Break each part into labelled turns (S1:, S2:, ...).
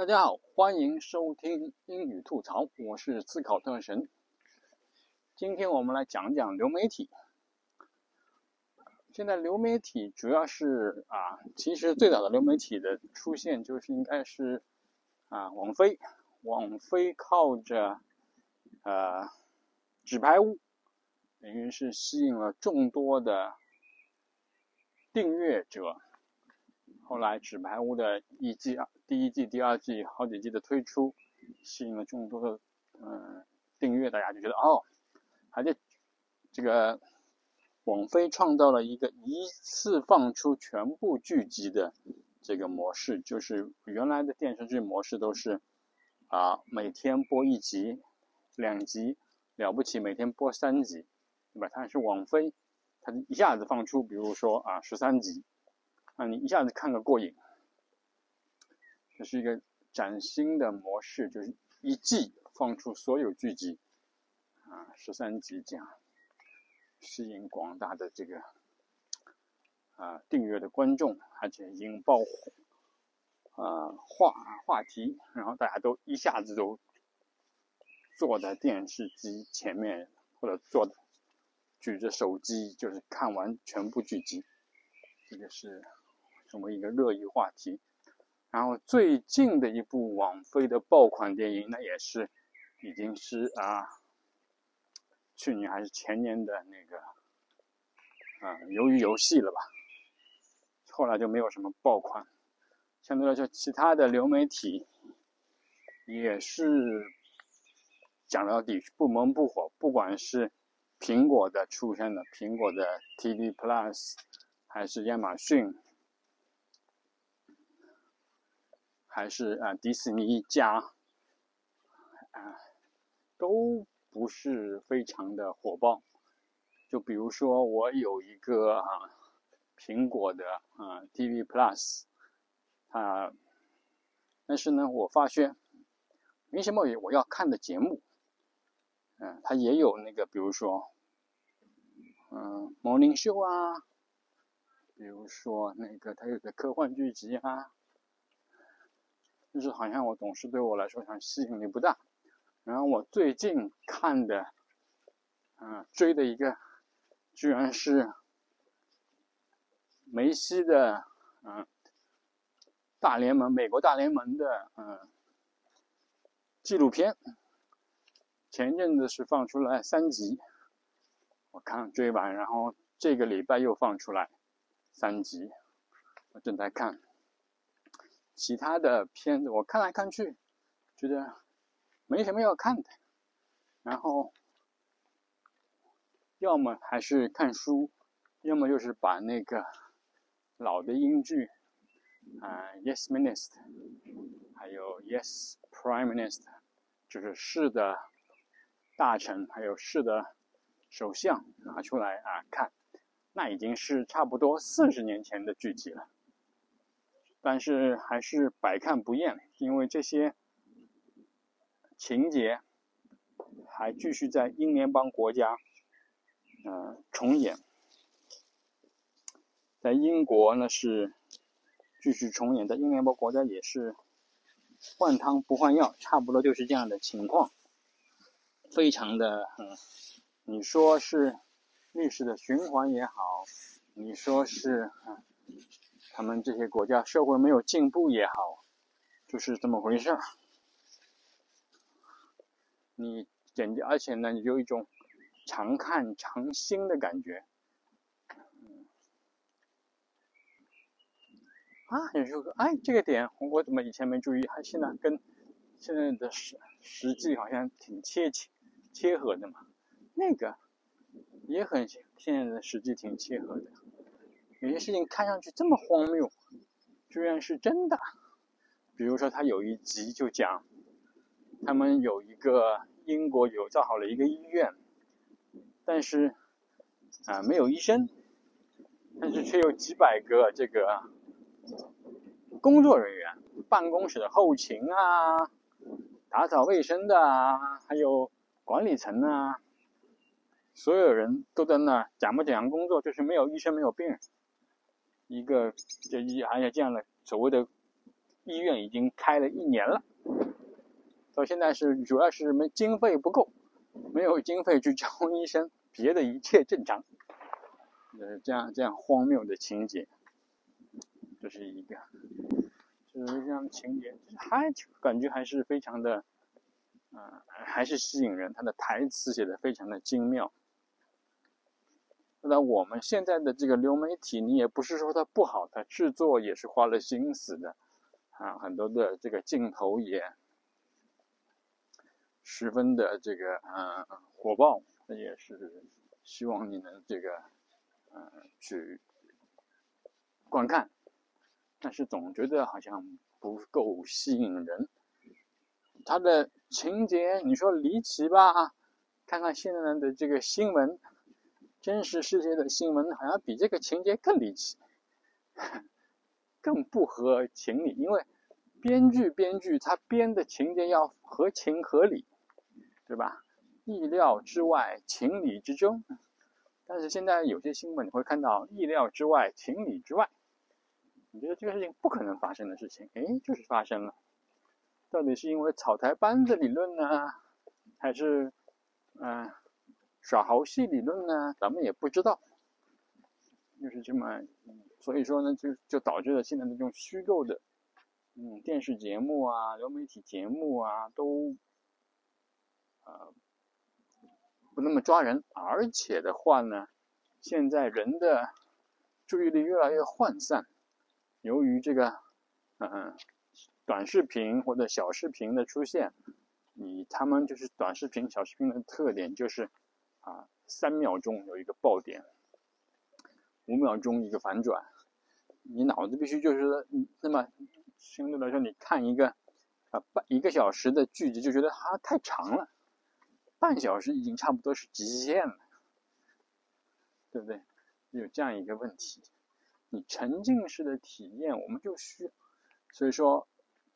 S1: 大家好，欢迎收听英语吐槽，我是思考特神。今天我们来讲讲流媒体。现在流媒体主要是啊，其实最早的流媒体的出现就是应该是啊，网飞。网飞靠着呃纸牌屋，等于是吸引了众多的订阅者。后来纸牌屋的一季、第一季、第二季好几季的推出，吸引了众多的嗯订阅，大家就觉得哦，还在这个网飞创造了一个一次放出全部剧集的这个模式，就是原来的电视剧模式都是。啊，每天播一集、两集，了不起，每天播三集，对吧？它是网飞，它一下子放出，比如说啊十三集，啊你一下子看个过瘾。这是一个崭新的模式，就是一季放出所有剧集，啊十三集这样，吸引广大的这个啊订阅的观众，而且引爆。啊，话话题，然后大家都一下子都坐在电视机前面，或者坐举着手机，就是看完全部剧集，这个是成为一个热议话题。然后最近的一部网飞的爆款电影，那也是已经是啊，去年还是前年的那个啊，鱿鱼游戏了吧？后来就没有什么爆款。相对来说，其他的流媒体也是讲到底不温不火。不管是苹果的出现的苹果的 TV Plus，还是亚马逊，还是啊迪士尼加，啊都不是非常的火爆。就比如说，我有一个啊苹果的啊 TV Plus。啊，但是呢，我发现没什么我要看的节目，嗯，它也有那个，比如说，嗯，Morning Show 啊，比如说那个它有个科幻剧集啊，就是好像我总是对我来说好像吸引力不大。然后我最近看的，嗯，追的一个，居然是梅西的，嗯。大联盟，美国大联盟的嗯纪录片，前一阵子是放出来三集，我看追完，然后这个礼拜又放出来三集，我正在看。其他的片子我看来看去，觉得没什么要看的，然后要么还是看书，要么就是把那个老的英剧。啊，Yes Minister，还有 Yes Prime Minister，就是是的大臣，还有是的首相拿出来啊看，那已经是差不多四十年前的剧集了，但是还是百看不厌，因为这些情节还继续在英联邦国家呃重演，在英国呢是。继续重演，在英联邦国家也是换汤不换药，差不多就是这样的情况，非常的嗯，你说是历史的循环也好，你说是嗯，他们这些国家社会没有进步也好，就是这么回事儿。你简直，而且呢，你有一种常看常新的感觉。啊，有时候说，哎，这个点我怎么以前没注意？还现在跟现在的实实际好像挺切切切合的嘛。那个也很现在的实际挺切合的。有些事情看上去这么荒谬，居然是真的。比如说，他有一集就讲，他们有一个英国有造好了一个医院，但是啊没有医生，但是却有几百个这个。工作人员，办公室的后勤啊，打扫卫生的啊，还有管理层啊，所有人都在那讲不讲工作，就是没有医生，没有病人。一个这一还有这样的所谓的医院已经开了一年了，到现在是主要是没经费不够，没有经费去招医生，别的一切正常。呃，这样这样荒谬的情节，这是一个，就是这样的情节，还感觉还是非常的，啊，还是吸引人。他的台词写的非常的精妙。那我们现在的这个流媒体，你也不是说它不好，它制作也是花了心思的，啊，很多的这个镜头也十分的这个嗯火爆，也是希望你能这个嗯去观看，但是总觉得好像不够吸引人。它的情节你说离奇吧？看看现在的这个新闻。真实世界的新闻好像比这个情节更离奇，更不合情理。因为编剧编剧他编的情节要合情合理，对吧？意料之外，情理之中。但是现在有些新闻你会看到意料之外，情理之外。你觉得这个事情不可能发生的事情，哎，就是发生了。到底是因为草台班子理论呢，还是嗯？耍猴戏理论呢，咱们也不知道，就是这么，所以说呢，就就导致了现在的这种虚构的，嗯，电视节目啊、流媒体节目啊，都，呃，不那么抓人，而且的话呢，现在人的注意力越来越涣散，由于这个，嗯，短视频或者小视频的出现，你他们就是短视频、小视频的特点就是。啊，三秒钟有一个爆点，五秒钟一个反转，你脑子必须就是，那么相对来说，你看一个啊半一个小时的剧集就觉得啊太长了，半小时已经差不多是极限了，对不对？有这样一个问题，你沉浸式的体验我们就需，所以说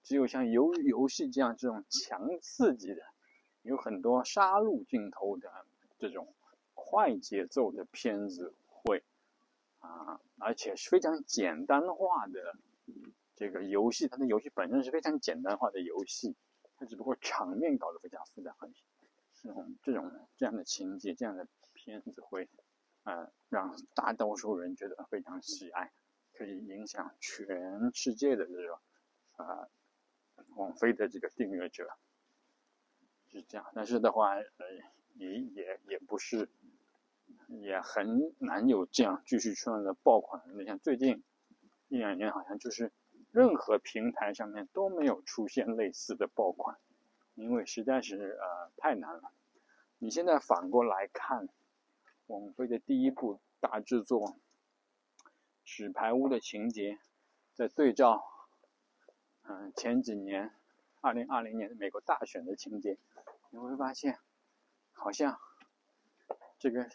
S1: 只有像游游戏这样这种强刺激的，有很多杀戮镜头的。这种快节奏的片子会啊，而且是非常简单化的这个游戏，它的游戏本身是非常简单化的游戏，它只不过场面搞得非常复杂很。这种这种这样的情节，这样的片子会啊，让大多数人觉得非常喜爱，可以影响全世界的这种啊，网飞的这个订阅者是这样。但是的话，呃。也也也不是，也很难有这样继续出现的爆款。你像最近一两年，好像就是任何平台上面都没有出现类似的爆款，因为实在是呃太难了。你现在反过来看，王菲的第一部大制作《纸牌屋》的情节，在对照嗯前几年二零二零年美国大选的情节，你会发现。好像这个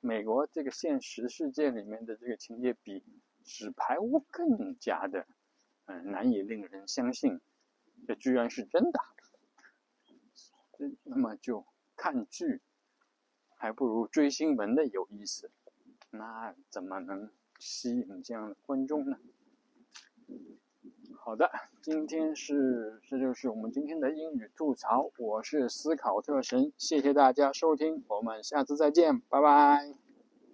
S1: 美国这个现实世界里面的这个情节比纸牌屋更加的嗯难以令人相信，这居然是真的。那么就看剧还不如追新闻的有意思，那怎么能吸引这样的观众呢？好的，今天是，这就是我们今天的英语吐槽。我是思考特神，谢谢大家收听，我们下次再见，拜拜。